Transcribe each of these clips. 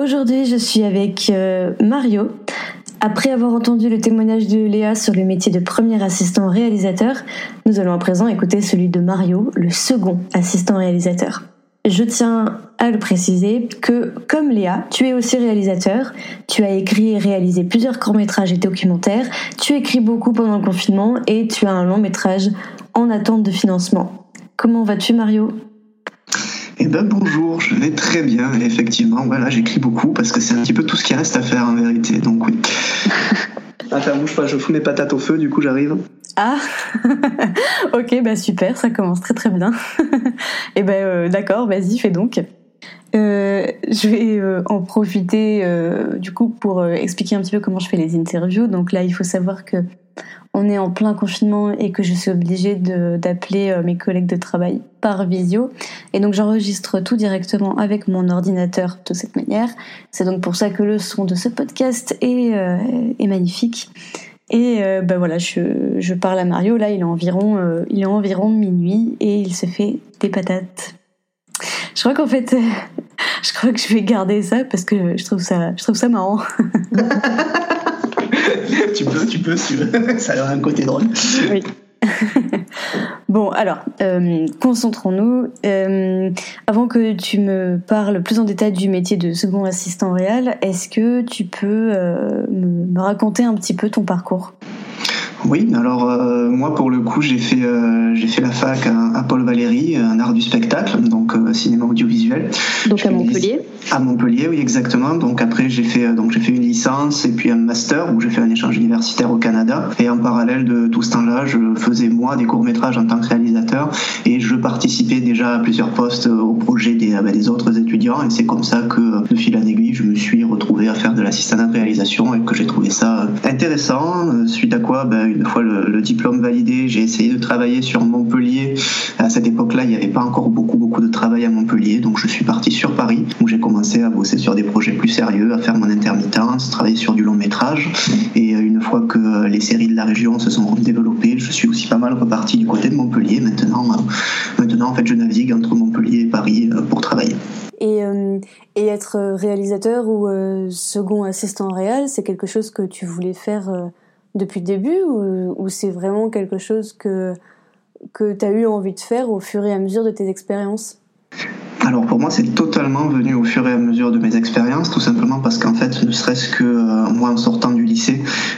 Aujourd'hui, je suis avec euh, Mario. Après avoir entendu le témoignage de Léa sur le métier de premier assistant réalisateur, nous allons à présent écouter celui de Mario, le second assistant réalisateur. Je tiens à le préciser que, comme Léa, tu es aussi réalisateur. Tu as écrit et réalisé plusieurs courts-métrages et documentaires. Tu écris beaucoup pendant le confinement et tu as un long métrage en attente de financement. Comment vas-tu, Mario? Eh ben bonjour, je vais très bien. effectivement, voilà, j'écris beaucoup parce que c'est un petit peu tout ce qui reste à faire en vérité. Donc oui. Attends, bouge pas, je fous mes patates au feu, du coup j'arrive. Ah, ok, bah super, ça commence très très bien. Et eh ben euh, d'accord, vas-y, fais donc. Euh, je vais euh, en profiter du coup pour expliquer un petit peu comment je fais les interviews. Donc là, il faut savoir que on est en plein confinement et que je suis obligée d'appeler euh, mes collègues de travail par visio. Et donc j'enregistre tout directement avec mon ordinateur de cette manière. C'est donc pour ça que le son de ce podcast est, euh, est magnifique. Et ben voilà, je, je, parle à Mario. Là, il est environ, il est environ minuit et il se fait des patates. Je crois qu'en fait, je crois que je vais garder ça parce que je trouve ça, je trouve ça marrant. tu peux, tu peux, tu veux. Ça a un côté drôle. Bon, alors, euh, concentrons-nous. Euh, avant que tu me parles plus en détail du métier de second assistant réel, est-ce que tu peux euh, me raconter un petit peu ton parcours? Oui, alors euh, moi pour le coup j'ai fait euh, j'ai fait la fac à, Paul Valéry, un art du spectacle, donc euh, cinéma audiovisuel. Donc à Montpellier. À Montpellier, oui exactement. Donc après j'ai fait donc j'ai fait une licence et puis un master où j'ai fait un échange universitaire au Canada. Et en parallèle de tout ce temps-là, je faisais moi des courts métrages en tant que réalisateur et je participais déjà à plusieurs postes au projet des, bah, des autres étudiants. Et c'est comme ça que de fil en aiguille, je me suis retrouvé à faire de l'assistant de réalisation et que j'ai trouvé ça intéressant. Suite à quoi, bah, une fois le, diplôme validé, j'ai essayé de travailler sur Montpellier. À cette époque-là, il n'y avait pas encore beaucoup, beaucoup de travail à Montpellier. Donc, je suis parti sur Paris, où j'ai commencé à bosser sur des projets plus sérieux, à faire mon intermittence, travailler sur du long métrage. Et euh, une fois que les séries de la région se sont développées, je suis aussi pas mal reparti du côté de Montpellier. Maintenant, euh, maintenant en fait, je navigue entre Montpellier et Paris euh, pour travailler. Et, être réalisateur ou second assistant réel, c'est quelque chose que tu voulais faire depuis le début ou, c'est vraiment quelque chose que, que tu as eu envie de faire au fur et à mesure de tes expériences? Alors pour moi, c'est totalement venu au fur et à mesure de mes expériences, tout simplement parce qu'en fait, ne serait-ce que euh, moi, en sortant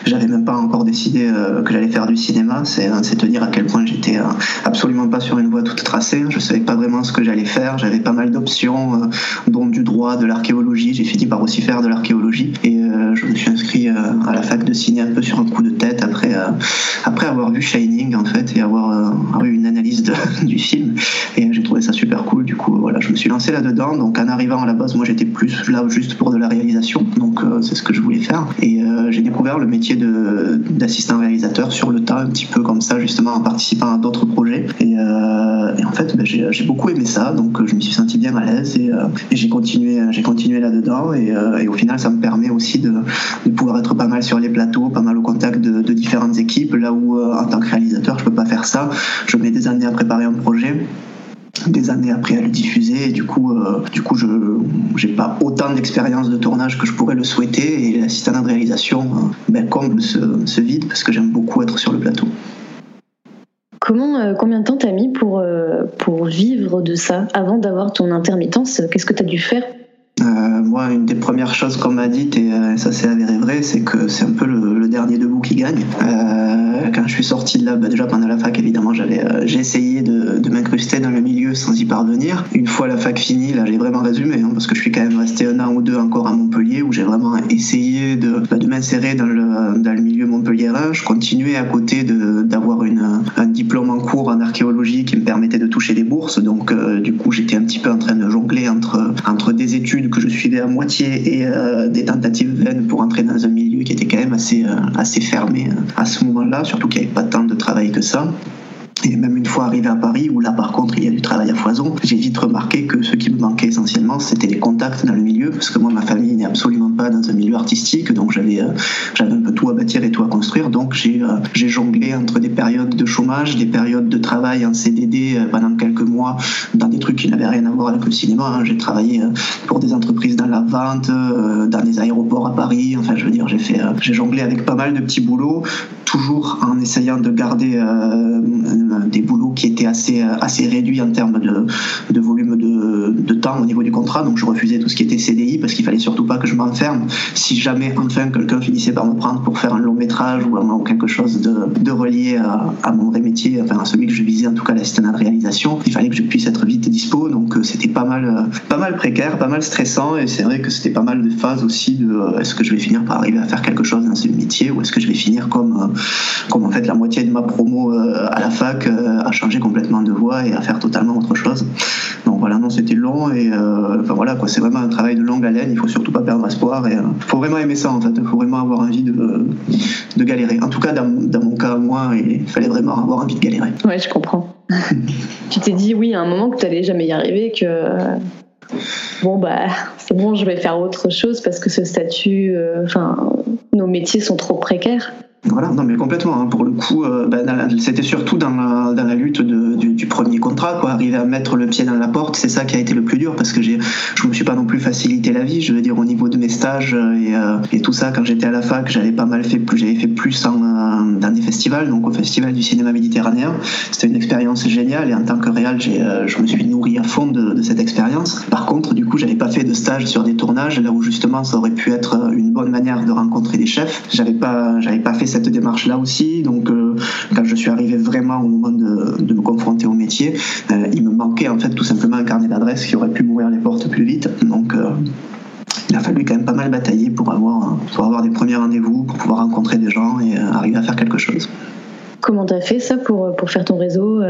j'avais même pas encore décidé euh, que j'allais faire du cinéma. C'est te dire à quel point j'étais euh, absolument pas sur une voie toute tracée. Je savais pas vraiment ce que j'allais faire. J'avais pas mal d'options, dont du droit, de l'archéologie. J'ai fini par aussi faire de l'archéologie et je me suis inscrit à la fac de ciné un peu sur un coup de tête après après avoir vu Shining en fait et avoir eu une analyse du film. Et j'ai trouvé ça super cool. Du coup, voilà, je me suis lancé là-dedans. Donc en arrivant à la base, moi j'étais plus là juste pour de la réalisation. Donc euh, c'est ce que je voulais faire. Et euh, j'ai découvert le métier d'assistant réalisateur sur le tas, un petit peu comme ça, justement en participant à d'autres projets. Et, euh, en fait, ben, j'ai beaucoup aimé ça. Donc je me suis senti bien à l'aise et, j'ai continué, j'ai continué là-dedans. Et, au final, ça me permet aussi de, pouvoir être pas mal sur les plateaux, pas mal au contact de, de différentes équipes. Là où en tant que réalisateur, je peux pas faire ça. Je mets des années à préparer un projet des années après à le diffuser. Et du coup euh, du coup je j'ai pas autant d'expérience de tournage que je pourrais le souhaiter. Et l'assistant de réalisation euh, ben, comble ce, vide parce que j'aime beaucoup être sur le plateau. Comment, euh, combien de temps t'as mis pour, pour vivre de ça avant d'avoir ton intermittence? Qu'est-ce que tu as dû faire? Moi, une des premières choses qu'on m'a dites, et ça s'est avéré vrai, c'est que c'est un peu le, dernier debout qui gagne. quand je suis sorti de là, bah, déjà pendant la fac, évidemment, j'avais, j'ai essayé de, de m'incruster dans le milieu sans y parvenir. Une fois la fac finie, là j'ai vraiment résumé, hein, parce que je suis quand même resté un an ou deux encore à Montpellier, où j'ai vraiment essayé de, bah, m'insérer dans le, dans le milieu montpelliérain. Je continuais à côté d'avoir un diplôme en cours en archéologie qui me permettait de toucher des bourses. Donc euh, du coup j'étais un petit peu en train de jongler entre, entre des études que je suivais à moitié et euh, des tentatives vaines pour entrer dans un milieu qui était quand même assez, euh, assez fermé à ce moment-là, surtout qu'il n'y avait pas tant de travail que ça. Et même une fois arrivé à Paris, où là par contre il y a du travail à foison, j'ai vite remarqué que ce qui me manquait essentiellement, c'était les contacts dans le milieu, parce que moi ma famille n'est absolument pas dans un milieu artistique, donc j'avais j'avais un peu tout à bâtir et tout à construire, donc j'ai j'ai jonglé entre des périodes de chômage, des périodes de travail en CDD pendant quelques mois dans des trucs qui n'avaient rien à voir avec le cinéma. Hein. J'ai travaillé pour des entreprises dans la vente, dans des aéroports à Paris, enfin je veux dire j'ai fait j'ai jonglé avec pas mal de petits boulots, toujours en essayant de garder euh, des boulots qui étaient assez, assez réduits en termes de, de volume de, de, temps au niveau du contrat. Donc je refusais tout ce qui était CDI parce qu'il fallait surtout pas que je m'enferme. Si jamais enfin quelqu'un finissait par me prendre pour faire un long métrage ou, quelque chose de, de relié à, mon vrai métier, enfin à celui que je visais en tout cas l'assistant de réalisation, il fallait que je puisse être vite dispo. Donc euh, c'était pas mal, euh, pas mal précaire, pas mal stressant et c'est vrai que c'était pas mal de phases aussi de est-ce que je vais finir par arriver à faire quelque chose dans ce métier ou est-ce que je vais finir comme, comme en fait la moitié de ma promo à la fac à changer complètement de voie et à faire totalement autre chose. Donc voilà, non, c'était long et euh, enfin voilà quoi, c'est vraiment un travail de longue haleine. Il faut surtout pas perdre espoir et il euh, faut vraiment aimer ça en fait. Il faut vraiment avoir envie de, de galérer. En tout cas, dans, dans mon cas, moi, il fallait vraiment avoir envie de galérer. Ouais, je comprends. tu t'es dit oui à un moment que tu n'allais jamais y arriver, que bon bah c'est bon, je vais faire autre chose parce que ce statut, euh, enfin nos métiers sont trop précaires. Voilà, non mais complètement. Hein. Pour le coup, euh, ben, c'était surtout dans la, lutte du, premier contrat, quoi. Arriver à mettre le pied dans la porte, c'est ça qui a été le plus dur parce que j'ai, je me suis pas non plus facilité la vie. Je veux dire au niveau de mes stages euh, et, euh, et tout ça, quand j'étais à la fac, j'avais pas mal fait plus, j'avais fait plus dans des festivals, donc au festival du cinéma méditerranéen. C'était une expérience géniale et en tant que réal, j'ai, je me suis nourri à fond de, de cette expérience. Par contre, du coup, j'avais pas fait de stage sur des tournages là où justement ça aurait pu être une bonne manière de rencontrer des chefs. J'avais pas, j'avais pas fait cette démarche-là aussi. Donc, euh, quand je suis arrivé vraiment au moment de, me confronter au métier, euh, il me manquait en fait tout simplement un carnet d'adresses qui aurait pu m'ouvrir les portes plus vite. Donc, euh, il a fallu quand même pas mal batailler pour avoir, pour avoir des premiers rendez-vous, pour pouvoir rencontrer des gens et arriver à faire quelque chose. Comment tu as fait ça pour, pour faire ton réseau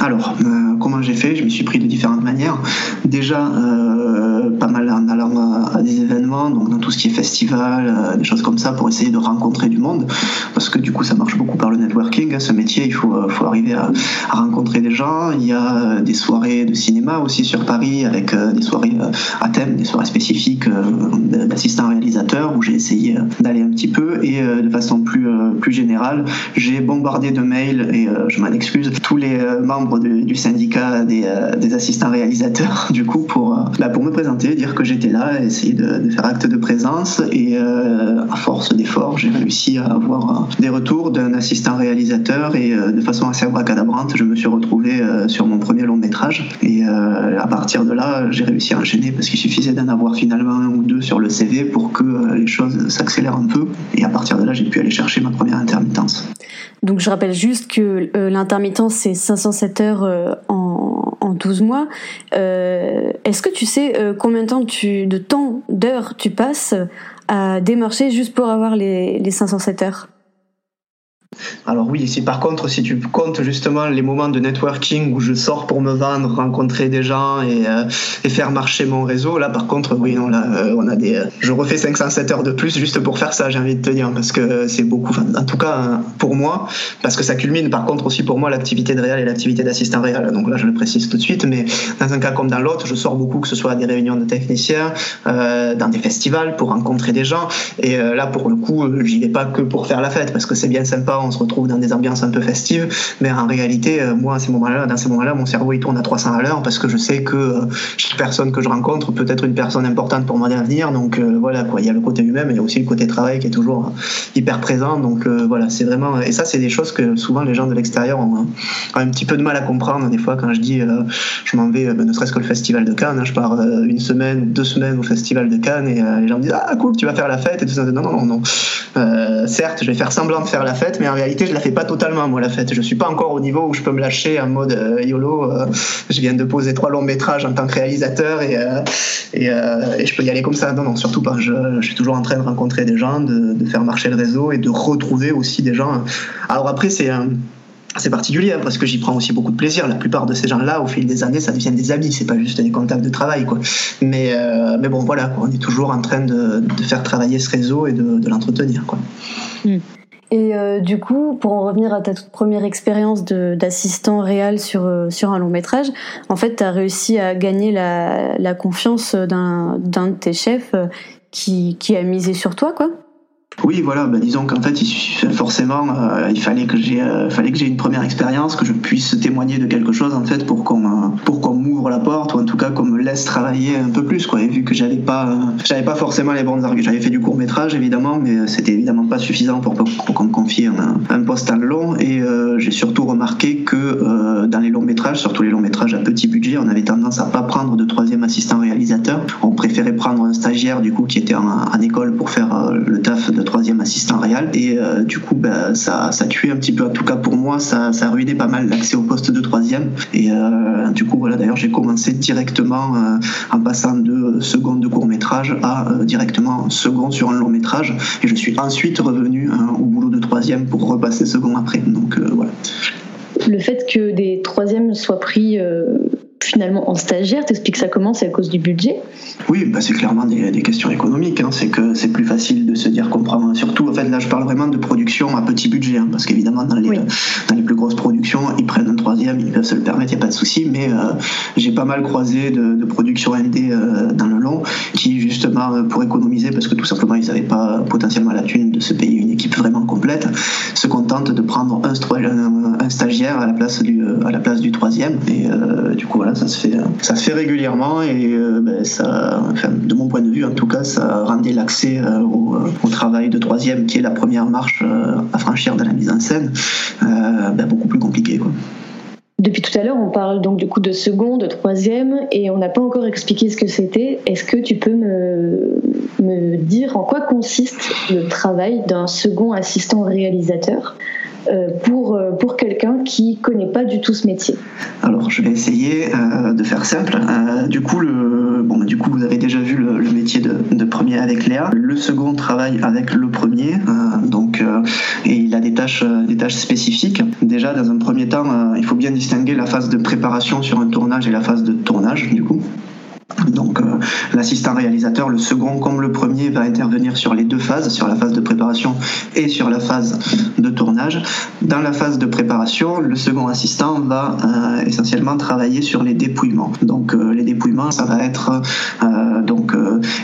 alors, euh, comment j'ai fait? Je me suis pris de différentes manières. Déjà, euh, pas mal en allant à, des événements, donc dans tout ce qui est festival, euh, des choses comme ça, pour essayer de rencontrer du monde, parce que du coup, ça marche beaucoup par le networking. Hein, ce métier, il faut, arriver à, à, rencontrer des gens. Il y a des soirées de cinéma aussi sur Paris, avec des soirées à thème, des soirées spécifiques d'assistants réalisateurs, où j'ai essayé d'aller un petit peu, et de façon plus, plus générale, j'ai bombardé de mails, et je m'en excuse, tous les membres du, syndicat des, euh, assistants réalisateurs, du coup, pour, euh, bah, pour me présenter, dire que j'étais là, essayer de, faire acte de présence. Et euh, à force d'efforts, j'ai réussi à avoir des retours d'un assistant réalisateur et de façon assez abracadabrante, je me suis retrouvé sur mon premier long métrage. Et à partir de là, j'ai réussi à enchaîner parce qu'il suffisait d'en avoir finalement un ou deux sur le CV pour que les choses s'accélèrent un peu. Et à partir de là, j'ai pu aller chercher ma première intermittence. Donc je rappelle juste que l'intermittence, c'est 507 euh, en, en 12 mois. Euh, est-ce que tu sais euh, combien de temps, tu, de temps, d'heures tu passes à démarcher juste pour avoir les, les 507 heures? Alors oui, si par contre, si tu comptes justement les moments de networking où je sors pour me vendre, rencontrer des gens et, euh, faire marcher mon réseau, là par contre, oui, non, là, euh, on a des, euh, je refais 507 heures de plus juste pour faire ça, j'ai envie de te dire, parce que c'est beaucoup, en tout cas pour moi, parce que ça culmine par contre aussi pour moi l'activité de réal et l'activité d'assistant réal. Donc là, je le précise tout de suite, mais dans un cas comme dans l'autre, je sors beaucoup, que ce soit à des réunions de techniciens, dans des festivals pour rencontrer des gens, et là pour le coup, j'y vais pas que pour faire la fête, parce que c'est bien sympa on se retrouve dans des ambiances un peu festives, mais en réalité, euh, moi, à ces moments-là, dans ces moments-là, mon cerveau il tourne à 300 à l'heure parce que je sais que euh, chaque personne que je rencontre peut être une personne importante pour moi d'avenir. Donc euh, voilà. Il y a le côté humain, mais il y a aussi le côté travail qui est toujours hyper présent. Donc voilà, c'est vraiment. Et ça, c'est des choses que souvent les gens de l'extérieur ont, un petit peu de mal à comprendre. Des fois, quand je dis, je m'en vais, ben, ne serait-ce que le festival de Cannes, hein, je pars une semaine, deux semaines au festival de Cannes et les gens me disent ah cool, tu vas faire la fête et tout ça. Non non non non. certes, je vais faire semblant de faire la fête, mais en réalité, je la fais pas totalement, moi, la fête. Je suis pas encore au niveau où je peux me lâcher en mode euh, YOLO. Euh, je viens de poser trois longs métrages en tant que réalisateur et, euh, et, je peux y aller comme ça. Non, non, surtout pas. Je, je, suis toujours en train de rencontrer des gens, de, faire marcher le réseau et de retrouver aussi des gens. Alors après, c'est c'est particulier hein, parce que j'y prends aussi beaucoup de plaisir. La plupart de ces gens-là, au fil des années, ça devient des amis. C'est pas juste des contacts de travail, quoi. Mais, mais bon, voilà, on est toujours en train de, faire travailler ce réseau et de, de l'entretenir, quoi. Hmm. Et euh, du coup, pour en revenir à ta toute première expérience d'assistant réel sur, euh, sur un long métrage, en fait, tu as réussi à gagner la, la confiance d'un de tes chefs qui, qui a misé sur toi, quoi oui, voilà, bah, disons qu'en fait, forcément, euh, il fallait que j'ai, euh, fallait que j'ai une première expérience, que je puisse témoigner de quelque chose en fait pour qu'on, euh, pour qu'on m'ouvre la porte ou en tout cas qu'on me laisse travailler un peu plus, quoi. Et vu que j'avais pas, j'avais pas forcément les bons arguments, j'avais fait du court métrage évidemment, mais c'était évidemment pas suffisant pour, qu'on me confie un, un poste en long. Et j'ai surtout remarqué que dans les longs métrages, surtout les longs métrages à petit budget, on avait tendance à pas prendre de troisième assistant réalisateur. On préférait prendre un stagiaire du coup qui était en, en école pour faire le taf de troisième assistant réel. Et euh, du coup, bah, ça, ça tuait un petit peu, en tout cas pour moi, ça, ça ruinait pas mal l'accès au poste de troisième. Et euh, du coup, voilà, d'ailleurs, j'ai commencé directement euh, en passant de seconde de court métrage à directement second sur un long métrage. Et je suis ensuite revenu hein, au boulot de troisième pour repasser second après. Donc voilà. Le fait que des troisièmes soient pris finalement en stagiaire T'expliques ça comment? C'est à cause du budget? Oui, bah c'est clairement des, questions économiques. Hein. C'est que c'est plus facile de se dire qu'on prend. Surtout, en fait, là, je parle vraiment de production à petit budget, hein, parce qu'évidemment, dans les, dans les plus grosses productions, ils prennent un troisième, ils peuvent se le permettre, il n'y a pas de souci. Mais euh, j'ai pas mal croisé de, de productions ND euh, dans le long qui, justement, euh, pour économiser, parce que tout simplement, ils n'avaient pas potentiellement la thune de se payer une équipe vraiment complète, se contentent de prendre un, un stagiaire à la place du, à la place du troisième. Et du coup, voilà, ça se fait, ça se fait régulièrement et euh, ben, ça, de mon point de vue en tout cas, ça rendait l'accès euh, euh, au, travail de troisième, qui est la première marche à franchir dans la mise en scène, ben, beaucoup plus compliqué. Depuis tout à l'heure, on parle donc du coup de second, de troisième, et on n'a pas encore expliqué ce que c'était. Est-ce que tu peux me, dire en quoi consiste le travail d'un second assistant réalisateur? Pour, euh, pour quelqu'un qui connaît pas du tout ce métier Alors, je vais essayer euh, de faire simple. du, coup, le, bon, du coup, vous avez déjà vu le, métier de, premier avec Léa. Le second travaille avec le premier, donc, et il a des tâches, des tâches spécifiques. Déjà, dans un premier temps, il faut bien distinguer la phase de préparation sur un tournage et la phase de tournage, du coup. Donc euh, l'assistant réalisateur, le second comme le premier, va intervenir sur les deux phases, sur la phase de préparation et sur la phase de tournage. Dans la phase de préparation, le second assistant va euh, essentiellement travailler sur les dépouillements. Donc euh, les dépouillements, ça va être donc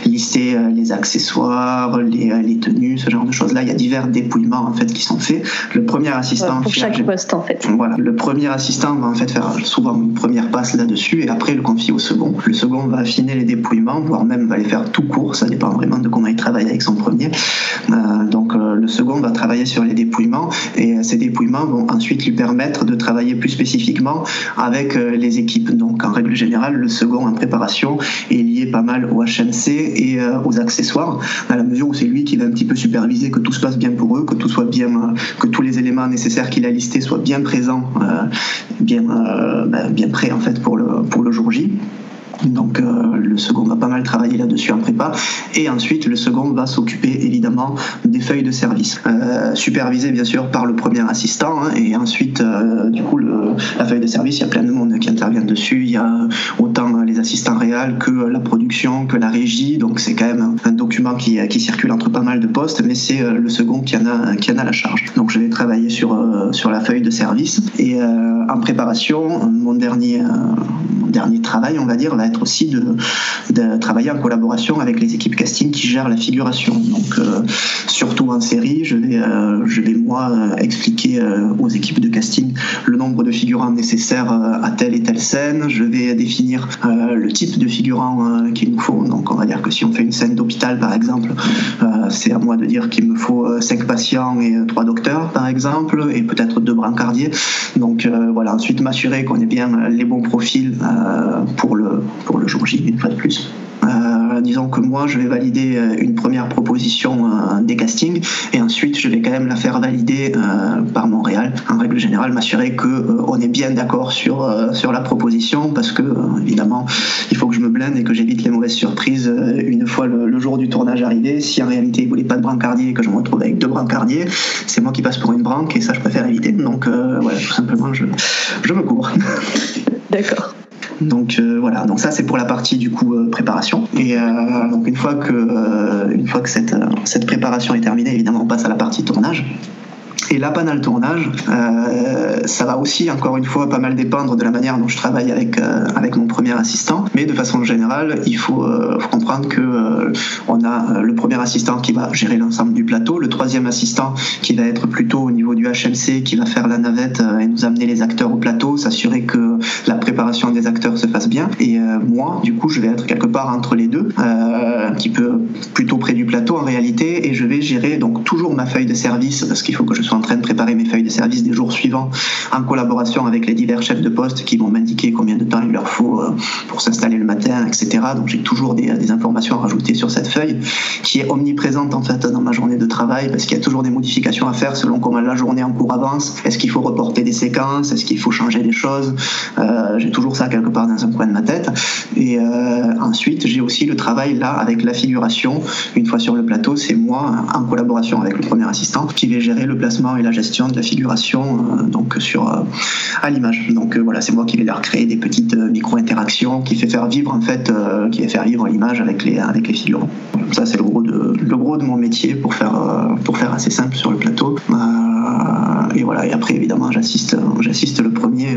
lister les accessoires, les, tenues, ce genre de choses-là. Il y a divers dépouillements en fait qui sont faits. Le premier assistant pour chaque poste en fait. Voilà, le premier assistant va en fait faire souvent une première passe là-dessus et après le confier au second. Le second va affiner les dépouillements, voire même va les faire tout court, ça dépend vraiment de comment il travaille avec son premier. Euh, donc euh, le second va travailler sur les dépouillements et ces dépouillements vont ensuite lui permettre de travailler plus spécifiquement avec euh, les équipes. Donc en règle générale, le second en préparation est lié pas mal au HMC et aux accessoires, à la mesure où c'est lui qui va un petit peu superviser que tout se passe bien pour eux, que tout soit bien, que tous les éléments nécessaires qu'il a listés soient bien présents, bien, ben, bien prêts en fait pour le, pour le jour J. Donc euh, le second va pas mal travailler là-dessus en prépa. Et ensuite, le second va s'occuper évidemment des feuilles de service, euh, supervisé bien sûr par le premier assistant. Hein, et ensuite, euh, du coup, le, la feuille de service, il y a plein de monde qui intervient dessus. Il y a autant les assistants réels que la production, que la régie. Donc c'est quand même un document qui, qui, circule entre pas mal de postes, mais c'est le second qui en, a, qui en a la charge. Donc je vais travailler sur, sur la feuille de service. Et en préparation, mon dernier, mon dernier travail, on va dire, va aussi de, travailler en collaboration avec les équipes casting qui gèrent la figuration. Donc, euh, surtout en série, je vais, euh, je vais moi euh, expliquer aux équipes de casting le nombre de figurants nécessaires à telle et telle scène. Je vais définir le type de figurant qu'il nous faut. Donc, on va dire que si on fait une scène d'hôpital, par exemple, c'est à moi de dire qu'il me faut cinq patients et trois docteurs, par exemple, et peut-être deux brancardiers. Donc, voilà. Ensuite, m'assurer qu'on ait bien les bons profils pour le pour le jour J, une fois de plus. Euh, disons que moi, je vais valider euh, une première proposition euh, des castings et ensuite, je vais quand même la faire valider par Montréal. En règle générale, m'assurer qu'on est bien d'accord sur, sur la proposition parce que, évidemment, il faut que je me blinde et que j'évite les mauvaises surprises une fois le, jour du tournage arrivé. Si en réalité, il voulait pas de brancardier et que je me retrouve avec deux brancardiers, c'est moi qui passe pour une branque et ça, je préfère éviter. Donc, voilà, tout simplement, je, je me couvre. D'accord. Donc euh, voilà, donc ça c'est pour la partie du coup euh, préparation. Et euh, une fois que une fois que cette cette préparation est terminée, évidemment on passe à la partie tournage. Et là, pendant le tournage, euh, ça va aussi, encore une fois, pas mal dépendre de la manière dont je travaille avec, euh, avec mon premier assistant. Mais de façon générale, il faut, euh, comprendre que on a le premier assistant qui va gérer l'ensemble du plateau, le troisième assistant qui va être plutôt au niveau du HMC, qui va faire la navette et nous amener les acteurs au plateau, s'assurer que la préparation des acteurs se fasse bien. Et moi, du coup, je vais être quelque part entre les deux, un petit peu plutôt près du plateau en réalité, et je vais gérer donc toujours ma feuille de service parce qu'il faut que je sois en train de préparer mes feuilles de service des jours suivants en collaboration avec les divers chefs de poste qui vont m'indiquer combien de temps il leur faut euh, pour s'installer le matin, etc. Donc j'ai toujours des, informations à rajouter sur cette feuille qui est omniprésente en fait dans ma journée de travail parce qu'il y a toujours des modifications à faire selon comment la journée en cours avance. Est-ce qu'il faut reporter des séquences? Est-ce qu'il faut changer des choses? Euh, J'ai toujours ça quelque part dans un coin de ma tête. Et euh, ensuite j'ai aussi le travail là avec la figuration. Une fois sur le plateau, c'est moi en collaboration avec le premier assistant qui va gérer le placement et la gestion de la figuration euh, donc sur euh, à l'image. Donc euh, voilà, c'est moi qui vais leur créer des petites micro-interactions qui fait faire vivre en fait, qui fait faire vivre l'image avec les avec les figurants. Ça c'est le gros de le gros de mon métier pour faire pour faire assez simple sur le plateau. et voilà, et après évidemment j'assiste j'assiste le premier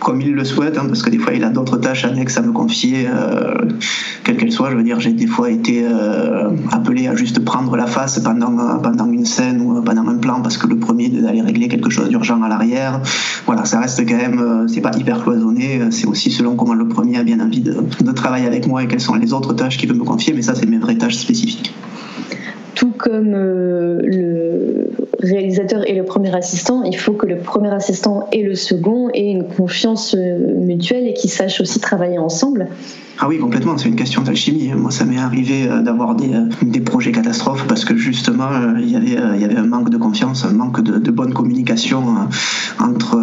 comme il le souhaite, hein, parce que des fois il a d'autres tâches annexes à me confier, euh, quelles qu'elles soient. Je veux dire, j'ai des fois été euh, appelé à juste prendre la face pendant, pendant une scène ou pendant un plan, parce que le premier d'aller régler quelque chose d'urgent à l'arrière. Voilà, ça reste quand même, euh, c'est pas hyper cloisonné, c'est aussi selon comment le premier a bien envie de, de travailler avec moi et quelles sont les autres tâches qu'il veut me confier, mais ça c'est mes vraies tâches spécifiques tout comme euh, le réalisateur et le premier assistant, il faut que le premier assistant et le second aient une confiance euh, mutuelle et qu'ils sachent aussi travailler ensemble. Ah oui, complètement, c'est une question d'alchimie. Moi, ça m'est arrivé euh, d'avoir des, euh, des, projets catastrophes parce que justement, euh, il y avait, il y avait un manque de confiance, un manque de, de bonne communication entre,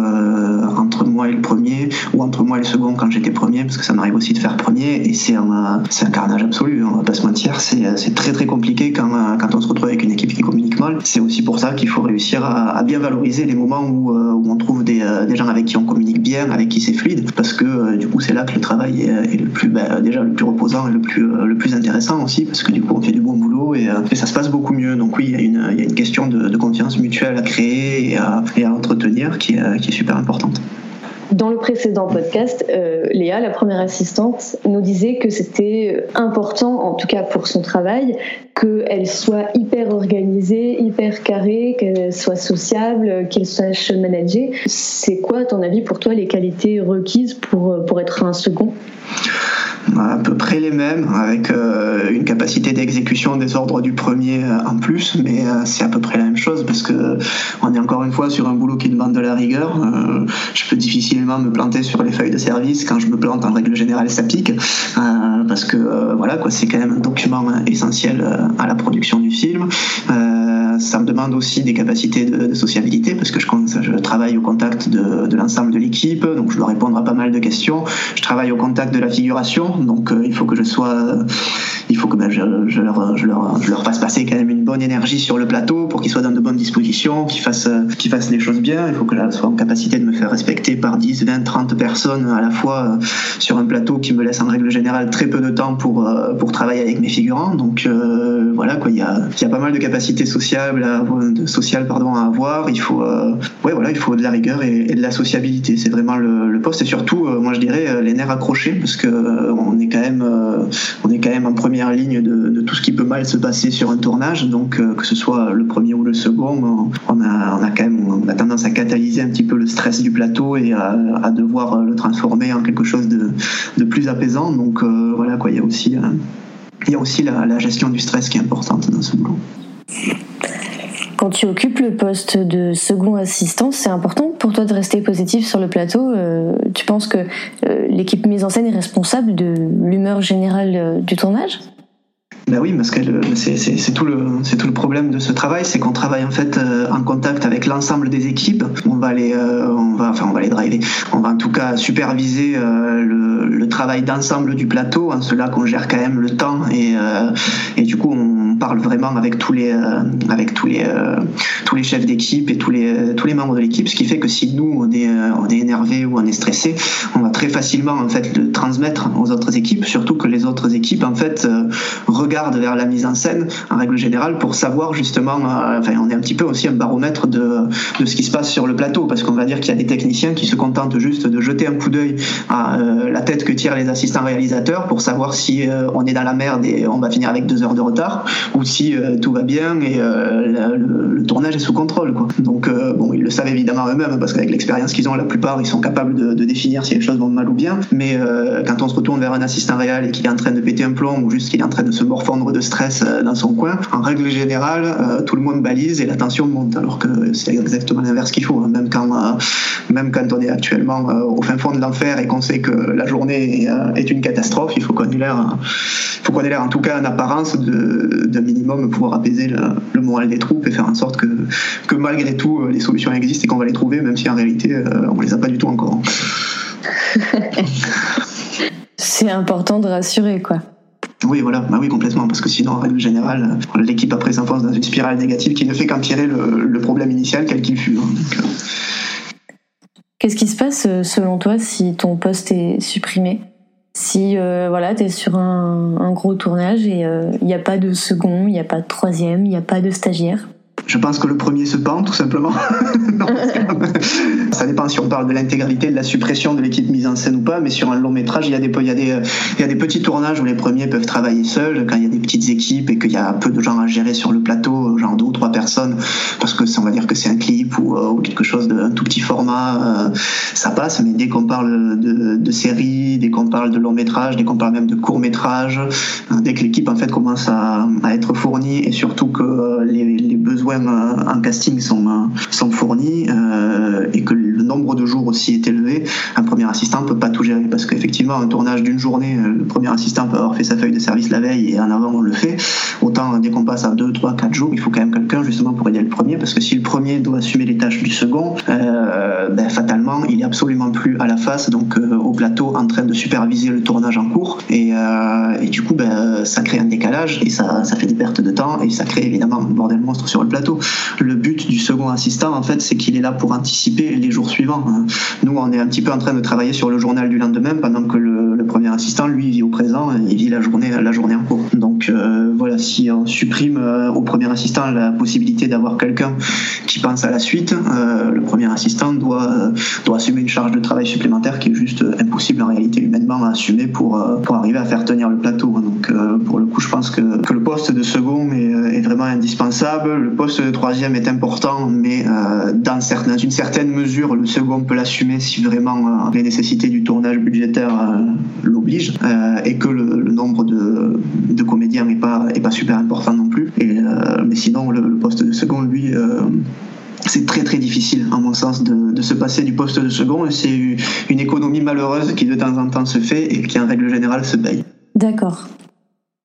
entre moi et le premier ou entre moi et le second quand j'étais premier, parce que ça m'arrive aussi de faire premier et c'est un, un carnage absolu, on va pas se mentir. C'est très très compliqué quand, quand on se retrouve avec une équipe qui communique mal. C'est aussi pour ça qu'il faut réussir à, bien valoriser les moments où, où on trouve des, des, gens avec qui on communique bien, avec qui c'est fluide, parce que du coup, c'est là que le travail est, est le plus bel euh, déjà le plus reposant et le plus, euh, le plus intéressant aussi, parce que du coup on fait du bon boulot et, euh, ça se passe beaucoup mieux. Donc oui, il y a une, il y a une question de, confiance mutuelle à créer et à, et à entretenir qui est, qui est super importante. Dans le précédent podcast, Léa, la première assistante, nous disait que c'était important, en tout cas pour son travail, qu'elle soit hyper organisée, hyper carrée, qu'elle soit sociable, qu'elle sache manager. C'est quoi, à ton avis, pour toi, les qualités requises pour, pour être un second? À peu près les mêmes, avec euh, une capacité d'exécution des ordres du premier euh, en plus, mais euh, c'est à peu près la même chose parce que on est encore une fois sur un boulot qui demande de la rigueur. je peux difficilement me planter sur les feuilles de service. Quand je me plante, en règle générale, ça pique parce que voilà quoi, c'est quand même un document essentiel à la production du film ça me demande aussi des capacités de, sociabilité parce que je, je, travaille au contact de, de l'ensemble de l'équipe, donc je dois répondre à pas mal de questions. Je travaille au contact de la figuration, donc euh, il faut que je sois, il faut que ben, je, leur, je, leur, je, leur, fasse passer quand même une bonne énergie sur le plateau pour qu'ils soient dans de bonnes dispositions, qu'ils fassent, qu'ils fassent les choses bien. Il faut que je sois en capacité de me faire respecter par 10, 20, 30 personnes à la fois euh, sur un plateau qui me laisse en règle générale très peu de temps pour, euh, pour travailler avec mes figurants. Donc voilà, quoi, il y a, y a pas mal de capacités sociales à avoir. Il faut, ouais, voilà, il faut de la rigueur et, de la sociabilité. C'est vraiment le, poste. Et surtout, moi je dirais, les nerfs accrochés, parce que on est quand même, on est quand même en première ligne de, tout ce qui peut mal se passer sur un tournage. Donc que ce soit le premier ou le second, on a, quand même, on tendance à catalyser un petit peu le stress du plateau et à, devoir le transformer en quelque chose de, plus apaisant. Donc voilà quoi, il y a aussi il y a aussi la, la, gestion du stress qui est importante dans ce boulot. Quand tu occupes le poste de second assistant, c'est important pour toi de rester positif sur le plateau. Euh, tu penses que euh, l'équipe mise en scène est responsable de l'humeur générale euh, du tournage? Ben oui, parce que c'est tout le problème de ce travail, c'est qu'on travaille en fait en contact avec l'ensemble des équipes. On va les on va enfin on va les driver. On va en tout cas superviser le, travail d'ensemble du plateau, en cela qu'on gère quand même le temps et du coup parle vraiment avec tous les euh, avec tous les euh, tous les chefs d'équipe et tous les tous les membres de l'équipe, ce qui fait que si nous on est euh, on est énervé ou on est stressé, on va très facilement en fait le transmettre aux autres équipes, surtout que les autres équipes en fait regarde vers la mise en scène en règle générale pour savoir justement, enfin on est un petit peu aussi un baromètre de, de ce qui se passe sur le plateau parce qu'on va dire qu'il y a des techniciens qui se contentent juste de jeter un coup d'œil à la tête que tirent les assistants réalisateurs pour savoir si on est dans la merde et on va finir avec deux heures de retard ou si tout va bien et le, tournage est sous contrôle. Quoi. Donc bon, ils le savent évidemment eux-mêmes parce qu'avec l'expérience qu'ils ont, la plupart ils sont capables de, définir si les choses vont mal ou bien. Mais quand on se retourne vers un assistant réel et qu'il est en train de péter un plomb ou juste qu'il est en train de se morfondre de stress euh, dans son coin, en règle générale, euh, tout le monde balise et la tension monte. Alors que c'est exactement l'inverse qu'il faut. Hein. Même quand, euh, même quand on est actuellement au fin fond de l'enfer et qu'on sait que la journée est une catastrophe, il faut qu'on ait l'air, faut qu'on ait l'air en tout cas en apparence de, minimum pouvoir apaiser le, moral des troupes et faire en sorte que, que malgré tout les solutions existent et qu'on va les trouver, même si en réalité on les a pas du tout encore. c'est important de rassurer, quoi. Oui, voilà, bah oui, complètement, parce que sinon, en règle générale, l'équipe après s'enfonce dans une spirale négative qui ne fait qu'empirer le, problème initial, quel qu'il fût. Hein, euh. Qu'est-ce qui se passe euh, selon toi si ton poste est supprimé? Si euh, voilà, tu es sur un, gros tournage et il n'y a pas de second, il n'y a pas de troisième, il n'y a pas de stagiaire je pense que le premier se pend, tout simplement. ça dépend si on parle de l'intégralité de la suppression de l'équipe mise en scène ou pas, mais sur un long métrage, il y, a des, petits tournages où les premiers peuvent travailler seuls, quand il y a des petites équipes et qu'il y a peu de gens à gérer sur le plateau, genre deux ou trois personnes, parce que on va dire que c'est un clip ou, euh, quelque chose d'un tout petit format, euh, ça passe, mais dès qu'on parle de, de séries, dès qu'on parle de long métrage, dès qu'on parle même de court métrage, euh, dès que l'équipe en fait commence à, être fournie et surtout que les besoins en casting sont, euh, fournis euh, et que le nombre de jours aussi est élevé, un premier assistant ne peut pas tout gérer parce qu'effectivement, un tournage d'une journée, euh, le premier assistant peut avoir fait sa feuille de service la veille et en avant on le fait. Autant dès qu'on passe à 2, 3, 4 jours, il faut quand même quelqu'un justement pour aider le premier parce que si le premier doit assumer les tâches du second, ben, fatalement, il est absolument plus à la face, donc au plateau en train de superviser le tournage en cours et, et du coup, ben, ça crée un décalage et ça, ça fait des pertes de temps et ça crée évidemment un bordel monstre sur le plateau. Le but du second assistant, en fait, c'est qu'il est là pour anticiper les jours suivants. Nous, on est un petit peu en train de travailler sur le journal du lendemain, pendant que le, premier assistant, lui, vit au présent et vit la journée, la journée en cours. Donc euh, voilà, si on supprime euh, au premier assistant la possibilité d'avoir quelqu'un qui pense à la suite, euh, le premier assistant doit, doit assumer une charge de travail supplémentaire qui est juste impossible en réalité humainement à assumer pour, pour arriver à faire tenir le plateau. Donc pour le coup, je pense que, que le poste de second est, est vraiment indispensable. Le poste le troisième est important, mais euh, dans, une certaine mesure, le second peut l'assumer si vraiment euh, les nécessités du tournage budgétaire euh, l'obligent, et que le, nombre de, comédiens n'est pas, super important non plus. Mais sinon, le, poste de second, lui, c'est très très difficile, à mon sens, de, de, se passer du poste de second. C'est une économie malheureuse qui de temps en temps se fait et qui en règle générale se paye. D'accord.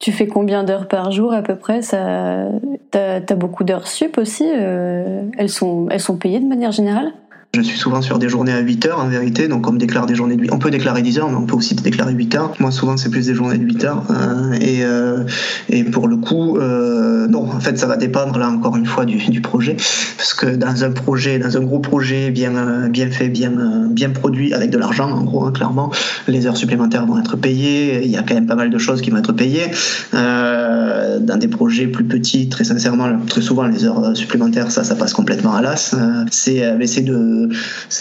Tu fais combien d'heures par jour à peu près? Ça... T'as as beaucoup d'heures sup aussi euh, elles, sont, elles sont payées de manière générale? Je suis souvent sur des journées à 8 heures en vérité, donc on me déclare des journées de 8 On peut déclarer 10 heures, mais on peut aussi déclarer 8 heures. Moi, souvent, c'est plus des journées de 8 heures. Euh, et, euh, et pour le coup, euh, non, en fait, ça va dépendre, là, encore une fois, du, du projet. Parce que dans un projet, dans un gros projet bien, bien fait, bien, bien produit, avec de l'argent, en gros, hein, clairement, les heures supplémentaires vont être payées. Il y a quand même pas mal de choses qui vont être payées. Euh, dans des projets plus petits, très sincèrement, très souvent, les heures supplémentaires, ça, ça passe complètement à l'as. c'est, c'est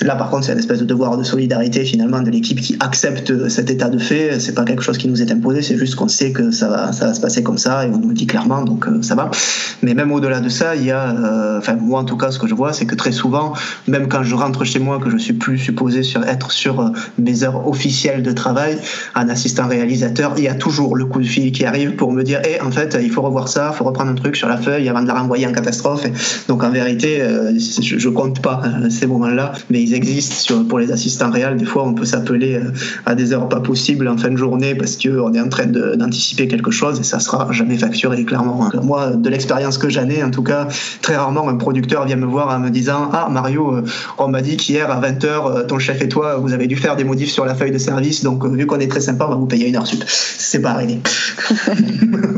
là par contre c'est une espèce de devoir de solidarité finalement de l'équipe qui accepte cet état de fait. C'est pas quelque chose qui nous est imposé, c'est juste qu'on sait que ça va, se passer comme ça et on nous le dit clairement, donc euh, ça va. Mais même au-delà de ça, il y a, euh, enfin moi en tout cas ce que je vois, c'est que très souvent, même quand je rentre chez moi, que je suis plus supposé être sur euh, mes heures officielles de travail, un assistant réalisateur, il y a toujours le coup de fil qui arrive pour me dire, eh en fait il faut revoir ça, il faut reprendre un truc sur la feuille avant de la renvoyer en catastrophe. donc en vérité, je, je compte pas ces moments là mais ils existent pour les assistants réels. Des fois, on peut s'appeler euh, à des heures pas possibles en fin de journée parce qu'on est en train d'anticiper quelque chose et ça sera jamais facturé, clairement. Moi, de l'expérience que j'en ai, en tout cas, très rarement, un producteur vient me voir en me disant Ah, Mario, euh, on m'a dit qu'hier à 20h, euh, ton chef et toi, vous avez dû faire des modifs sur la feuille de service, donc vu qu'on est très sympa, on va vous payer une heure sup. C'est pas arrivé.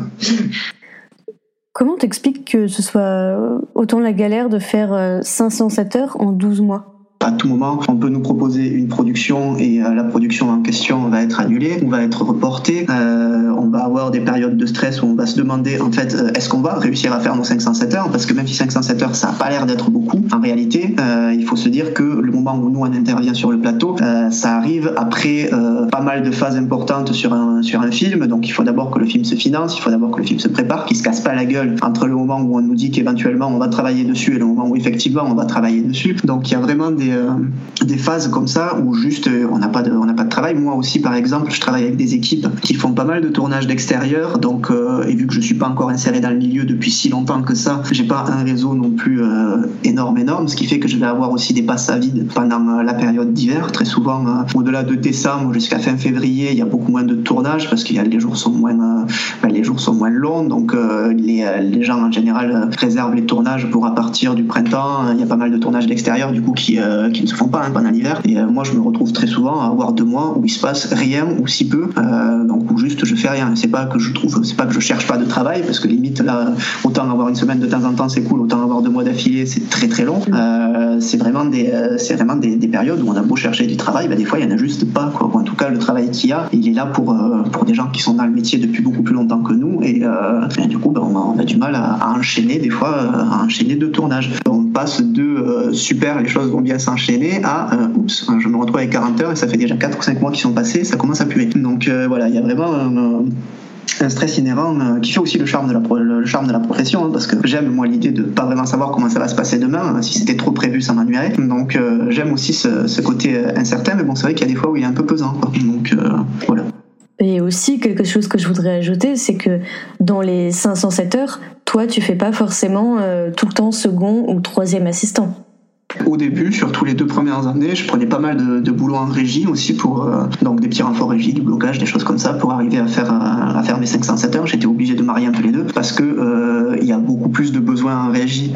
Comment t'expliques que ce soit autant la galère de faire 507 heures en 12 mois? À tout moment, on peut nous proposer une production et la production en question va être annulée ou va être reportée. on va avoir des périodes de stress où on va se demander en fait est-ce qu'on va réussir à faire nos 507 heures? Parce que même si 507 heures ça n'a pas l'air d'être beaucoup, en réalité il faut se dire que le moment où nous on intervient sur le plateau, ça arrive après pas mal de phases importantes sur un, sur un film. Donc il faut d'abord que le film se finance, il faut d'abord que le film se prépare, qu'il se casse pas la gueule entre le moment où on nous dit qu'éventuellement on va travailler dessus et le moment où effectivement on va travailler dessus. Donc il y a vraiment des, euh, des phases comme ça où juste euh, on n'a pas, de, pas de travail. Moi aussi par exemple, je travaille avec des équipes qui font pas mal de tournages d'extérieur. Donc euh, et vu que je suis pas encore inséré dans le milieu depuis si longtemps que ça, j'ai pas un réseau non plus énorme énorme, ce qui fait que je vais avoir aussi des passes à vide pendant la période d'hiver. Très souvent au-delà de décembre jusqu'à fin février, il y a beaucoup moins de tournages parce que les jours sont moins, ben, les jours sont moins longs, donc les, les, gens en général réservent les tournages pour à partir du printemps. Il y a pas mal de tournages d'extérieur du coup qui, qui ne se font pas pendant l'hiver. Et moi, je me retrouve très souvent à avoir deux mois où il se passe rien ou si peu, donc où juste je fais rien. C'est pas que je trouve, c'est pas que je cherche pas de travail parce que limite là, autant avoir une semaine de temps en temps c'est cool, autant avoir deux mois d'affilée c'est très très long. c'est vraiment des, c'est vraiment des, des, périodes où on a beau chercher du travail, ben, des fois il y en a juste pas quoi. en tout cas, le travail qu'il y a, il est là pour pour des gens qui sont dans le métier depuis beaucoup plus longtemps que nous et, euh, du coup ben, on, a, du mal à, enchaîner des fois euh, à enchaîner deux tournages. Passe de euh, super les choses vont bien s'enchaîner à oups je me retrouve avec 40 heures et ça fait déjà 4 ou 5 mois qui sont passés ça commence à puer. Donc voilà il y a vraiment un stress inhérent qui fait aussi le charme de la, charme de la profession, hein, parce que j'aime moi l'idée de pas vraiment savoir comment ça va se passer demain, si c'était trop prévu ça m'ennuierait. Donc j'aime aussi ce, côté incertain, mais bon c'est vrai qu'il y a des fois où il est un peu pesant. Donc voilà. Et aussi, quelque chose que je voudrais ajouter, c'est que dans les 507 heures, toi, tu fais pas forcément euh, tout le temps second ou troisième assistant. Au début, surtout les deux premières années, je prenais pas mal de, de boulot en régie aussi pour euh, donc des petits renforts régie, du blocage, des choses comme ça pour arriver à faire euh, à faire mes 507 heures. J'étais obligé de marier un peu les deux parce que euh, il y a beaucoup plus de besoins en régie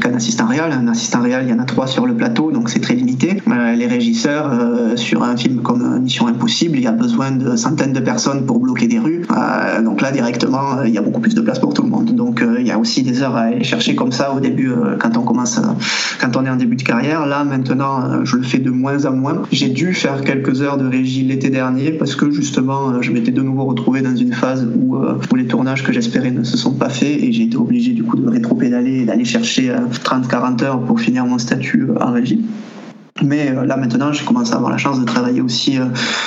qu'un assistant réel. Un assistant réel, il y en a trois sur le plateau, donc c'est très limité. les régisseurs sur un film comme Mission Impossible, il y a besoin de centaines de personnes pour bloquer des rues. donc là directement, il y a beaucoup plus de place pour tout le monde. Donc il y a aussi des heures à aller chercher comme ça au début quand on commence, quand on est en début de carrière. Là, maintenant, euh, je le fais de moins en moins. J'ai dû faire quelques heures de régie l'été dernier parce que justement, euh, je m'étais de nouveau retrouvé dans une phase où, euh, où les tournages que j'espérais ne se sont pas faits et j'ai été obligé du coup de rétro-pédaler et d'aller chercher 30-40 heures pour finir mon statut en régie. Mais là maintenant, j'ai commencé à avoir la chance de travailler aussi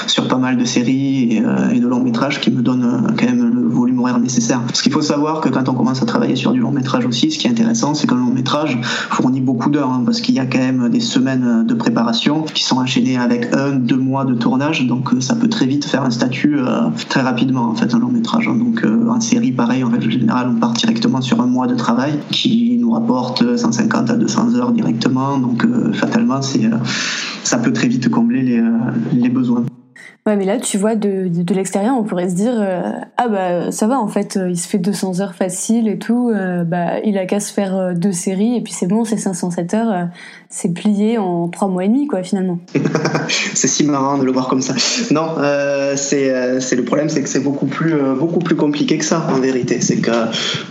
sur pas mal de séries et, de longs métrages qui me donnent quand même le volume nécessaire. Parce qu'il faut savoir que quand on commence à travailler sur du long métrage aussi, ce qui est intéressant, c'est qu'un long métrage fournit beaucoup d'heures, hein, parce qu'il y a quand même des semaines de préparation qui sont enchaînées avec un, deux mois de tournage, donc ça peut très vite faire un statut très rapidement en fait un long métrage. Hein. Donc en série, pareil, en règle générale, on part directement sur un mois de travail qui nous rapporte 150 à 200 heures directement, donc fatalement c'est ça peut très vite combler euh, les besoins. Ouais, mais là, tu vois, de, l'extérieur, on pourrait se dire euh, Ah, bah, ça va, en fait, euh, il se fait 200 heures faciles et tout, bah, il a qu'à se faire deux séries, et puis c'est bon, c'est 507 heures, c'est plié en trois mois et demi, quoi, finalement. c'est si marrant de le voir comme ça. Non, euh, c'est, euh, le problème, c'est que c'est beaucoup plus, euh, beaucoup plus compliqué que ça, en vérité. C'est que,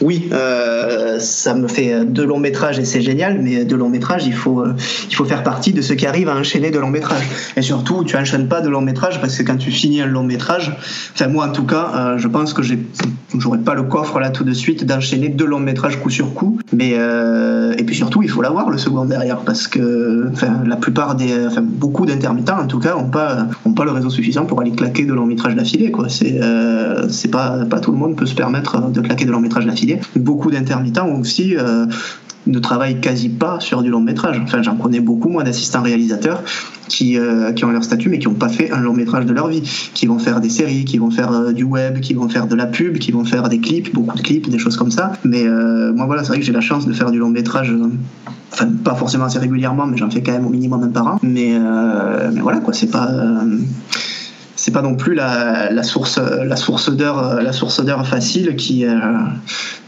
oui, euh, ça me fait de longs métrages et c'est génial, mais de longs métrages, il faut, il faut faire partie de ceux qui arrivent à enchaîner de longs métrages. Et surtout, tu enchaînes pas de longs métrages parce que quand tu finis un long métrage, enfin, moi en tout cas, je pense que j'ai, j'aurais pas le coffre là tout de suite d'enchaîner deux longs métrages coup sur coup. Mais, et puis surtout, il faut l'avoir le second derrière parce que la plupart des, enfin, beaucoup d'intermittents en tout cas, n'ont pas, ont pas le réseau suffisant pour aller claquer de long métrage d'affilée. Quoi. C'est, euh, c'est pas, pas tout le monde peut se permettre de claquer de long métrage d'affilée. Beaucoup d'intermittents aussi euh, ne travaillent quasi pas sur du long métrage. Enfin, j'en connais beaucoup, moi, d'assistants réalisateurs qui, euh, qui ont leur statut mais qui n'ont pas fait un long métrage de leur vie, qui vont faire des séries, qui vont faire du web, qui vont faire de la pub, qui vont faire des clips, beaucoup de clips, des choses comme ça. Mais moi, voilà, c'est vrai que j'ai la chance de faire du long métrage enfin pas forcément assez régulièrement mais j'en fais quand même au minimum un par an mais, mais voilà quoi c'est pas c'est pas non plus la, la source la source d'heures la source d'heures facile qui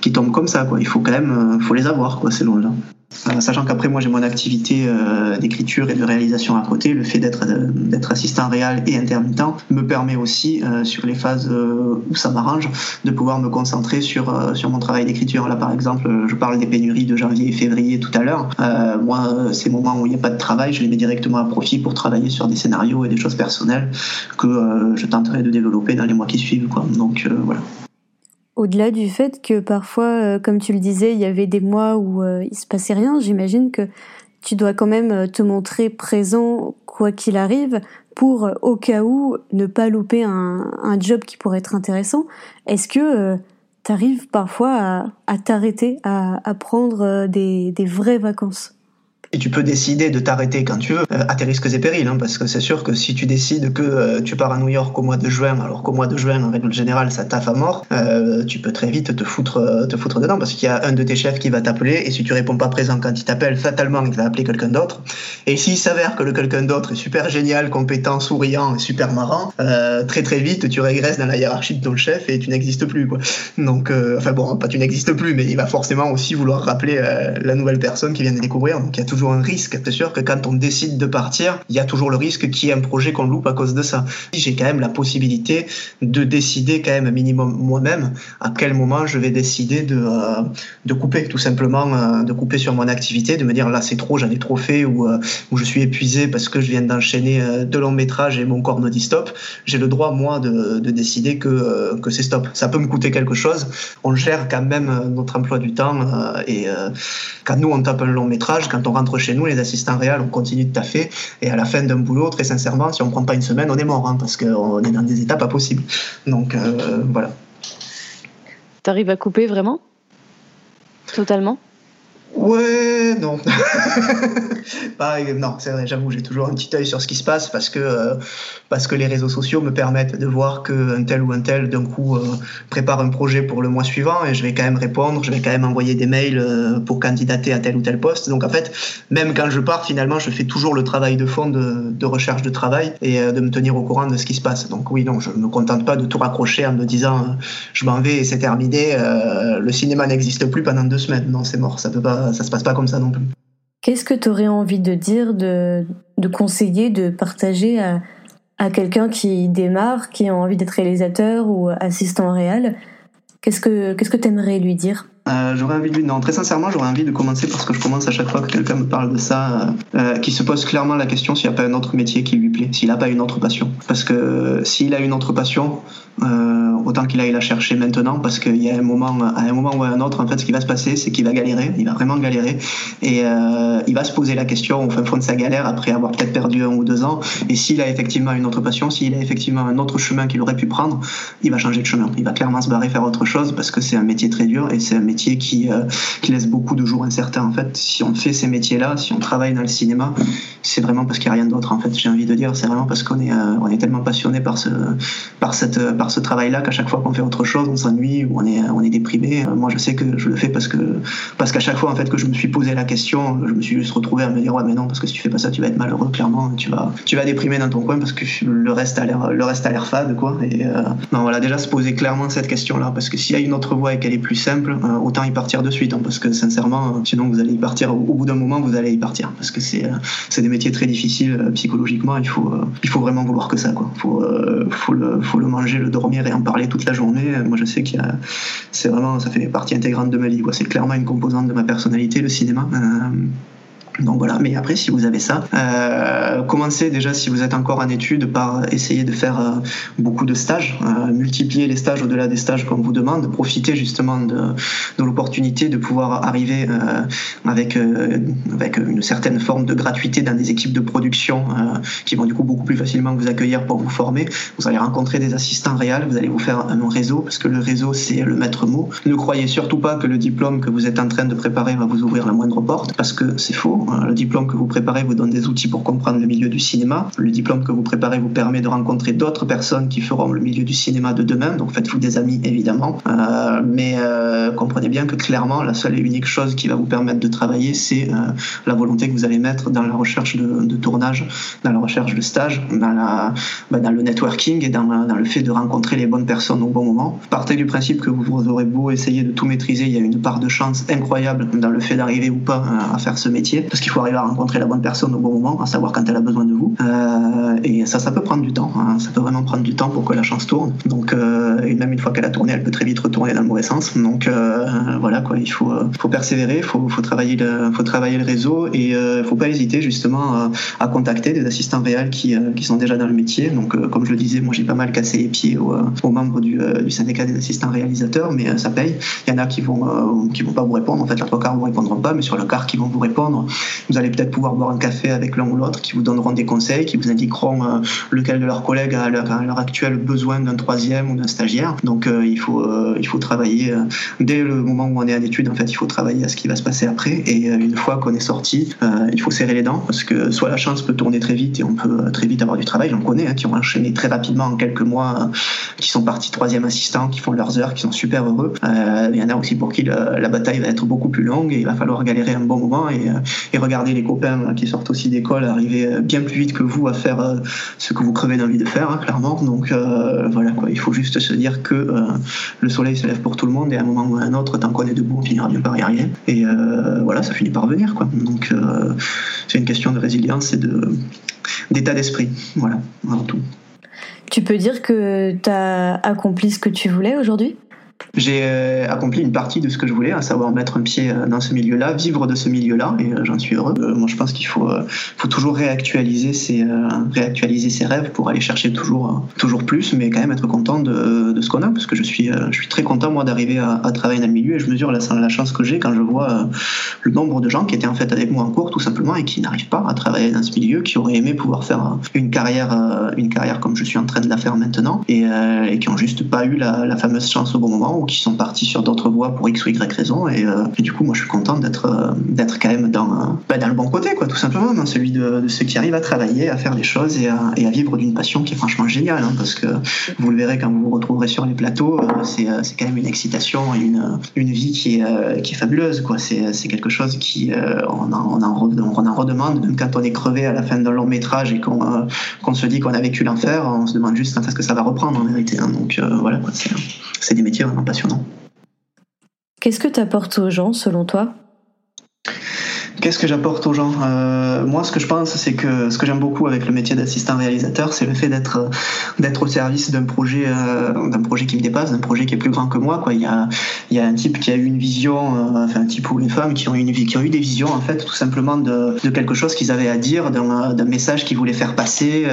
qui tombent comme ça. Quoi. Il faut quand même faut les avoir, quoi, ces lots-là. Euh, sachant qu'après moi j'ai mon activité euh, d'écriture et de réalisation à côté, le fait d'être euh, assistant réel et intermittent me permet aussi sur les phases où ça m'arrange de pouvoir me concentrer sur sur mon travail d'écriture. Là par exemple, je parle des pénuries de janvier et février tout à l'heure. moi, ces moments où il n'y a pas de travail, je les mets directement à profit pour travailler sur des scénarios et des choses personnelles que je tenterai de développer dans les mois qui suivent. Donc voilà. Au-delà du fait que parfois, euh, comme tu le disais, il y avait des mois où euh, il se passait rien, j'imagine que tu dois quand même euh, te montrer présent quoi qu'il arrive pour, au cas où, ne pas louper un, job qui pourrait être intéressant. Est-ce que tu arrives parfois à, t'arrêter, à, prendre des vraies vacances? Et tu peux décider de t'arrêter quand tu veux, euh, à tes risques et périls, hein, parce que c'est sûr que si tu décides que euh, tu pars à New York au mois de juin, alors qu'au mois de juin, en règle générale, ça taffe à mort, euh, tu peux très vite te foutre, te foutre dedans, parce qu'il y a un de tes chefs qui va t'appeler, et si tu réponds pas présent quand il t'appelle, fatalement, il va appeler quelqu'un d'autre. Et s'il s'avère que le quelqu'un d'autre est super génial, compétent, souriant et super marrant, très très vite, tu régresses dans la hiérarchie de ton chef et tu n'existes plus, quoi. Donc, enfin bon, pas tu n'existes plus, mais il va forcément aussi vouloir rappeler la nouvelle personne qui vient de découvrir, donc il y a toujours un risque. C'est sûr que quand on décide de partir, il y a toujours le risque qu'il y ait un projet qu'on loupe à cause de ça. J'ai quand même la possibilité de décider quand même un minimum moi-même à quel moment je vais décider de, euh, de couper, tout simplement, euh, de couper sur mon activité, de me dire là c'est trop, j'en ai trop fait ou, euh, je suis épuisé parce que je viens d'enchaîner deux longs métrages et mon corps me dit stop. J'ai le droit, moi, de, de décider que, que c'est stop. Ça peut me coûter quelque chose. On gère quand même notre emploi du temps et quand nous on tape un long métrage, quand on rentre chez nous, les assistants réels, on continue de taffer. Et à la fin d'un boulot, très sincèrement, si on prend pas une semaine, on est mort, hein, parce qu'on est dans des étapes pas possibles. Donc euh, voilà. T'arrives à couper vraiment? Totalement? Ouais, non. Pas, non, c'est vrai, j'avoue, j'ai toujours un petit œil sur ce qui se passe parce que, euh, parce que les réseaux sociaux me permettent de voir qu'un tel ou un tel, d'un coup, euh, prépare un projet pour le mois suivant et je vais quand même répondre, je vais quand même envoyer des mails euh, pour candidater à tel ou tel poste. Donc en fait, même quand je pars, finalement, je fais toujours le travail de fond de, de recherche de travail et de me tenir au courant de ce qui se passe. Donc oui, non, je ne me contente pas de tout raccrocher en me disant je m'en vais et c'est terminé, le cinéma n'existe plus pendant deux semaines. Non, c'est mort, ça peut pas ça se passe pas comme ça non plus. Qu'est-ce que tu aurais envie de dire, de, conseiller, de partager à, quelqu'un qui démarre, qui a envie d'être réalisateur ou assistant réel? Qu'est-ce que qu'est-ce que tu aimerais lui dire? Euh, J'aurais envie de non très sincèrement j'aurais envie de commencer parce que je commence à chaque fois que quelqu'un me parle de ça, euh, euh qui se pose clairement la question s'il n'y a pas un autre métier qui lui plaît, s'il n'a pas une autre passion. Parce que s'il a une autre passion, euh, autant qu'il aille la chercher maintenant parce qu'il y a un moment, à un moment ou à un autre, en fait, ce qui va se passer, c'est qu'il va galérer, il va vraiment galérer et euh, il va se poser la question au fin fond de sa galère après avoir peut-être perdu un ou deux ans. Et s'il a effectivement une autre passion, s'il a effectivement un autre chemin qu'il aurait pu prendre, il va changer de chemin. Il va clairement se barrer faire autre chose parce que c'est un métier très dur et c'est un métier qui, euh, qui laisse beaucoup de jours incertains. En fait, si on fait ces métiers-là, si on travaille dans le cinéma, c'est vraiment parce qu'il n'y a rien d'autre. En fait, j'ai envie de dire, c'est vraiment parce qu'on est, euh, tellement passionné par ce, travail-là qu'à chaque fois qu'on fait autre chose, on s'ennuie ou on est, déprimé. Euh, moi, je sais que je le fais parce qu'à chaque fois, en fait, que je me suis posé la question, je me suis juste retrouvé à me dire, ouais, mais non, parce que si tu fais pas ça, tu vas être malheureux, clairement. Tu vas, déprimer dans ton coin parce que le reste a l'air, fade, quoi. Euh, non, voilà, déjà se poser clairement cette question-là, parce que s'il y a une autre voie et qu'elle est plus simple, autant y partir de suite, hein, parce que sincèrement, sinon vous allez y partir au, bout d'un moment, vous allez y partir, parce que c'est, c'est des métiers très difficiles psychologiquement. Il faut, il faut vraiment vouloir que ça, quoi. Faut, faut le, faut le manger, le dormir et en parler toute la journée. Moi, je sais qu'il c'est vraiment, ça fait partie intégrante de ma vie. C'est clairement une composante de ma personnalité, le cinéma. Euh, donc voilà, mais après, si vous avez ça, euh, commencez déjà si vous êtes encore en études par essayer de faire euh, beaucoup de stages, euh, multiplier les stages au-delà des stages qu'on vous demande, profiter justement de, de l'opportunité de pouvoir arriver euh, avec, euh, avec une certaine forme de gratuité dans des équipes de production qui vont du coup beaucoup plus facilement vous accueillir pour vous former. Vous allez rencontrer des assistants réels, vous allez vous faire un réseau, parce que le réseau c'est le maître mot. Ne croyez surtout pas que le diplôme que vous êtes en train de préparer va vous ouvrir la moindre porte, parce que c'est faux. Le diplôme que vous préparez vous donne des outils pour comprendre le milieu du cinéma. Le diplôme que vous préparez vous permet de rencontrer d'autres personnes qui feront le milieu du cinéma de demain. Donc faites-vous des amis évidemment. Euh, mais euh, comprenez bien que clairement, la seule et unique chose qui va vous permettre de travailler, c'est la volonté que vous allez mettre dans la recherche de, tournage, dans la recherche de stage, dans, la, bah, dans le networking et dans, dans, le fait de rencontrer les bonnes personnes au bon moment. Partez du principe que vous aurez beau essayer de tout maîtriser, il y a une part de chance incroyable dans le fait d'arriver ou pas à faire ce métier, parce qu'il faut arriver à rencontrer la bonne personne au bon moment, à savoir quand elle a besoin de vous. Euh, et ça, ça peut prendre du temps. Hein. Ça peut vraiment prendre du temps pour que la chance tourne. Donc, euh, et même une fois qu'elle a tourné, elle peut très vite retourner dans le mauvais sens. Donc euh, voilà quoi, il faut, faut persévérer, il faut, faut, travailler le, faut travailler le réseau et il faut pas hésiter justement à contacter des assistants réels qui, qui sont déjà dans le métier. Donc comme je le disais, moi j'ai pas mal cassé les pieds aux, aux membres du, du, syndicat des assistants réalisateurs, mais ça paye. Il y en a qui vont, qui vont pas vous répondre. En fait, la trois quarts vous répondront pas, mais sur le quart qui vont vous répondre, vous allez peut-être pouvoir boire un café avec l'un ou l'autre, qui vous donneront des conseils, qui vous indiqueront euh, lequel de leurs collègues a à l'heure actuelle besoin d'un troisième ou d'un stagiaire. Donc euh, il faut euh, il faut travailler dès le moment où on est en études. En fait, il faut travailler à ce qui va se passer après. Et une fois qu'on est sorti, il faut serrer les dents parce que soit la chance peut tourner très vite et on peut très vite avoir du travail. J'en connais hein, qui ont enchaîné très rapidement en quelques mois, qui sont partis troisième assistant, qui font leurs heures, qui sont super heureux. il y en a aussi pour qui la bataille va être beaucoup plus longue et il va falloir galérer un bon moment et regarder les copains qui sortent aussi d'école arriver bien plus vite que vous à faire euh, ce que vous crevez d'envie de faire, hein, clairement. Donc euh, voilà, quoi. il faut juste se dire que euh, le soleil se lève pour tout le monde et à un moment ou à un autre, tant qu'on est debout, on finira bien par y arriver. Et voilà, ça finit par venir. Quoi. Donc c'est une question de résilience et de, d'état d'esprit. Voilà, avant tout. Tu peux dire que tu as accompli ce que tu voulais aujourd'hui? J'ai euh, accompli une partie de ce que je voulais, à savoir mettre un pied euh, dans ce milieu-là, vivre de ce milieu-là, et euh, j'en suis heureux. moi, je pense qu'il faut, faut toujours réactualiser ses, réactualiser ses rêves pour aller chercher toujours, toujours plus, mais quand même être content de, de ce qu'on a, parce que je suis, je suis très content, moi, d'arriver à, travailler dans le milieu, et je mesure la, la chance que j'ai quand je vois le nombre de gens qui étaient en fait avec moi en cours, tout simplement, et qui n'arrivent pas à travailler dans ce milieu, qui auraient aimé pouvoir faire une carrière, une carrière comme je suis en train de la faire maintenant, et, et qui ont juste pas eu la, la fameuse chance au bon moment ou qui sont partis sur d'autres voies pour X ou Y raison. Et, euh, du coup, moi, je suis content d'être euh, d'être quand même dans, bah, dans le bon côté, quoi, tout simplement, celui de, ceux qui arrivent à travailler, à faire des choses et à, et vivre d'une passion qui est franchement géniale. Hein, parce que vous le verrez quand vous vous retrouverez sur les plateaux, euh, c'est quand même une excitation et une, une vie qui est, qui est fabuleuse. C'est, quelque chose qui on, en, on, en, redemande, même quand on est crevé à la fin d'un long métrage et qu'on, qu'on se dit qu'on a vécu l'enfer, on se demande juste quand est-ce que ça va reprendre en vérité. Hein. Donc voilà, quoi, c'est, c'est des métiers Qu'est-ce que tu apportes aux gens selon toi? Qu'est-ce que j'apporte aux gens? Euh, Moi, ce que je pense, c'est que ce que j'aime beaucoup avec le métier d'assistant réalisateur, c'est le fait d'être euh, d'être au service d'un projet euh, d'un projet qui me dépasse, d'un projet qui est plus grand que moi. Quoi. Il y a il y a un type qui a eu une vision, enfin un type ou une femme qui ont une qui ont eu des visions en fait, tout simplement de, de quelque chose qu'ils avaient à dire, d'un message qu'ils voulaient faire passer,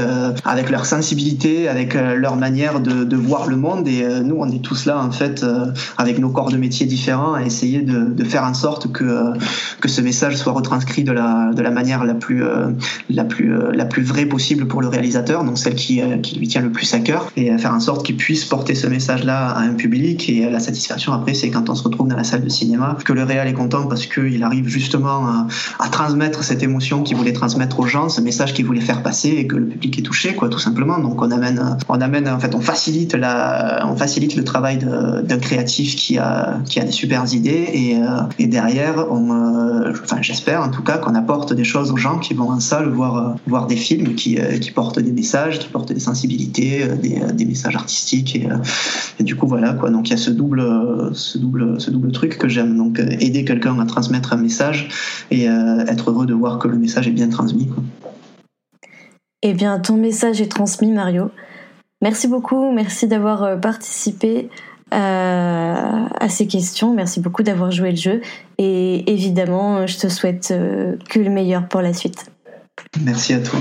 avec leur sensibilité, avec leur manière de, de voir le monde. Et nous, on est tous là en fait, avec nos corps de métier différents, à essayer de, de faire en sorte que que ce message soit transcrit de la, de la manière la plus, euh, la, plus, euh, la plus vraie possible pour le réalisateur, donc celle qui, euh, qui lui tient le plus à cœur, et faire en sorte qu'il puisse porter ce message-là à un public. Et la satisfaction après, c'est quand on se retrouve dans la salle de cinéma, que le réal est content parce qu'il arrive justement à, transmettre cette émotion qu'il voulait transmettre aux gens, ce message qu'il voulait faire passer, et que le public est touché, quoi, tout simplement. Donc on amène, on amène, en fait, on facilite la, on facilite le travail d'un créatif qui a, qui a des super idées, et, et derrière, on, enfin, j'espère en tout cas qu'on apporte des choses aux gens qui vont en salle voir, euh, voir des films qui, euh, qui portent des messages, qui portent des sensibilités, euh, des, des messages artistiques. Et, et, du coup, voilà, quoi. Donc il y a ce double, ce double, ce double truc que j'aime. Donc aider quelqu'un à transmettre un message et être heureux de voir que le message est bien transmis. Quoi. Eh bien, ton message est transmis, Mario. Merci beaucoup, merci d'avoir participé euh, à ces questions. Merci beaucoup d'avoir joué le jeu. Et évidemment, je te souhaite euh, que le meilleur pour la suite. Merci à toi.